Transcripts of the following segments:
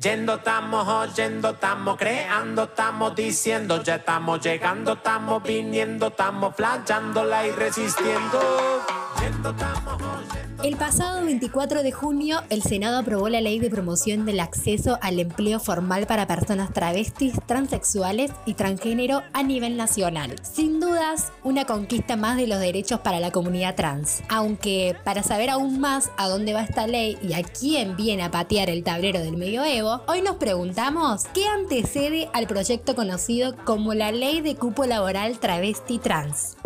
Yendo estamos, oyendo estamos, creando estamos, diciendo, ya estamos llegando, estamos viniendo, estamos flanchándola y resistiendo. El pasado 24 de junio, el Senado aprobó la ley de promoción del acceso al empleo formal para personas travestis, transexuales y transgénero a nivel nacional. Sin dudas, una conquista más de los derechos para la comunidad trans. Aunque, para saber aún más a dónde va esta ley y a quién viene a patear el tablero del medioevo, hoy nos preguntamos qué antecede al proyecto conocido como la Ley de Cupo Laboral Travesti Trans.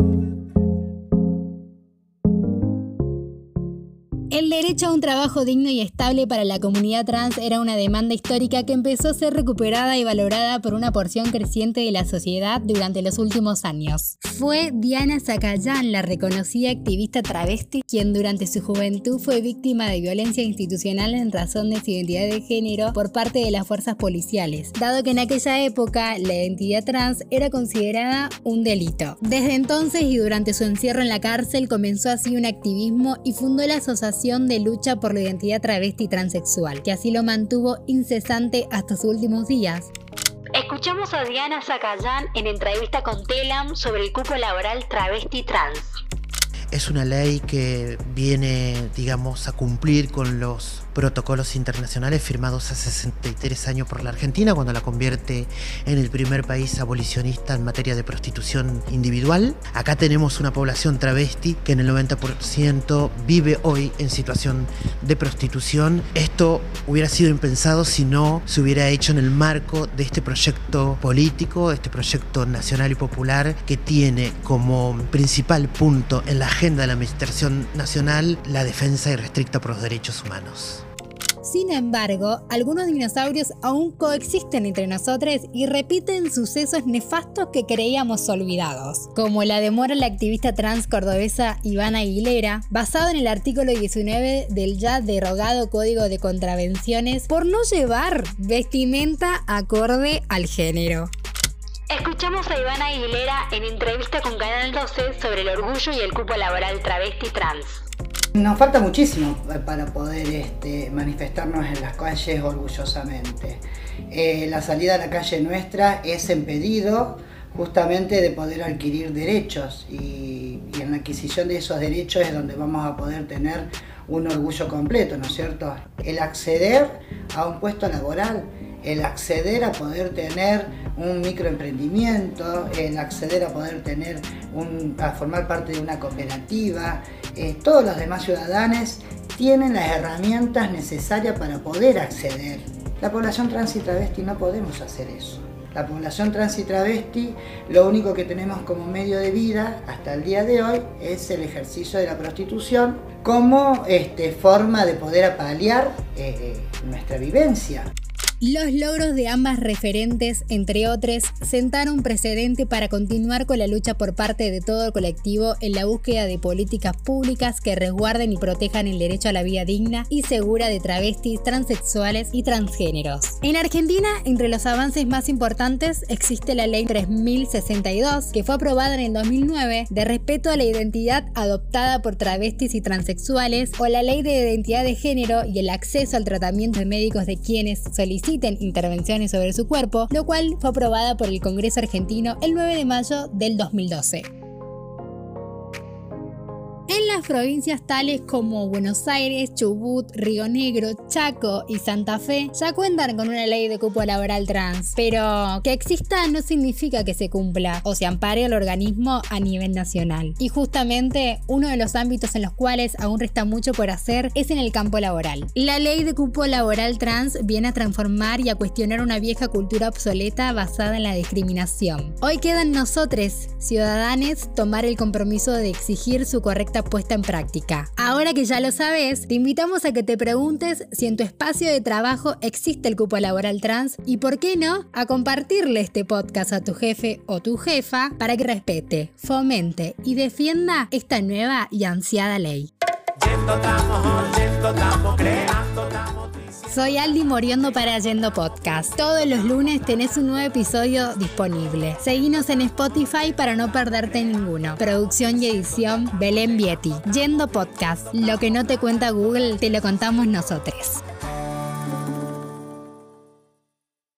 El derecho a un trabajo digno y estable para la comunidad trans era una demanda histórica que empezó a ser recuperada y valorada por una porción creciente de la sociedad durante los últimos años. Fue Diana Zacayán, la reconocida activista travesti, quien durante su juventud fue víctima de violencia institucional en razón de su identidad de género por parte de las fuerzas policiales, dado que en aquella época la identidad trans era considerada un delito. Desde entonces y durante su encierro en la cárcel comenzó así un activismo y fundó la Asociación de Lucha por la Identidad Travesti y Transexual, que así lo mantuvo incesante hasta sus últimos días. Escuchamos a Diana Zacayán en entrevista con Telam sobre el cupo laboral travesti trans. Es una ley que viene, digamos, a cumplir con los protocolos internacionales firmados hace 63 años por la Argentina, cuando la convierte en el primer país abolicionista en materia de prostitución individual. Acá tenemos una población travesti que en el 90% vive hoy en situación de prostitución. Esto hubiera sido impensado si no se hubiera hecho en el marco de este proyecto político, este proyecto nacional y popular que tiene como principal punto en la agenda de la Administración Nacional la defensa irrestricta por los derechos humanos. Sin embargo, algunos dinosaurios aún coexisten entre nosotros y repiten sucesos nefastos que creíamos olvidados, como la demora de la activista trans cordobesa Ivana Aguilera, basado en el artículo 19 del ya derogado Código de Contravenciones por no llevar vestimenta acorde al género. Escuchamos a Ivana Aguilera en entrevista con Canal 12 sobre el orgullo y el cupo laboral travesti trans. Nos falta muchísimo para poder este, manifestarnos en las calles orgullosamente. Eh, la salida a la calle nuestra es en pedido justamente de poder adquirir derechos y, y, en la adquisición de esos derechos es donde vamos a poder tener un orgullo completo, ¿no es cierto? El acceder a un puesto laboral, el acceder a poder tener un microemprendimiento, el acceder a poder tener un, a formar parte de una cooperativa, eh, todos los demás ciudadanos tienen las herramientas necesarias para poder acceder. La población trans y travesti no podemos hacer eso. La población trans y travesti, lo único que tenemos como medio de vida hasta el día de hoy es el ejercicio de la prostitución como este, forma de poder apalear eh, nuestra vivencia. Los logros de ambas referentes, entre otros, sentaron precedente para continuar con la lucha por parte de todo el colectivo en la búsqueda de políticas públicas que resguarden y protejan el derecho a la vida digna y segura de travestis, transexuales y transgéneros. En Argentina, entre los avances más importantes existe la Ley 3062, que fue aprobada en el 2009 de respeto a la identidad adoptada por travestis y transexuales, o la Ley de Identidad de Género y el acceso al tratamiento de médicos de quienes solicitan intervenciones sobre su cuerpo, lo cual fue aprobada por el Congreso argentino el 9 de mayo del 2012. En las provincias tales como Buenos Aires, Chubut, Río Negro, Chaco y Santa Fe ya cuentan con una ley de cupo laboral trans, pero que exista no significa que se cumpla o se ampare el organismo a nivel nacional. Y justamente uno de los ámbitos en los cuales aún resta mucho por hacer es en el campo laboral. La ley de cupo laboral trans viene a transformar y a cuestionar una vieja cultura obsoleta basada en la discriminación. Hoy quedan nosotros, ciudadanos, tomar el compromiso de exigir su correcta puesta en práctica. Ahora que ya lo sabes, te invitamos a que te preguntes si en tu espacio de trabajo existe el cupo laboral trans y por qué no, a compartirle este podcast a tu jefe o tu jefa para que respete, fomente y defienda esta nueva y ansiada ley. Soy Aldi Moriendo para Yendo Podcast. Todos los lunes tenés un nuevo episodio disponible. Seguinos en Spotify para no perderte ninguno. Producción y edición Belén Vieti. Yendo Podcast. Lo que no te cuenta Google, te lo contamos nosotros.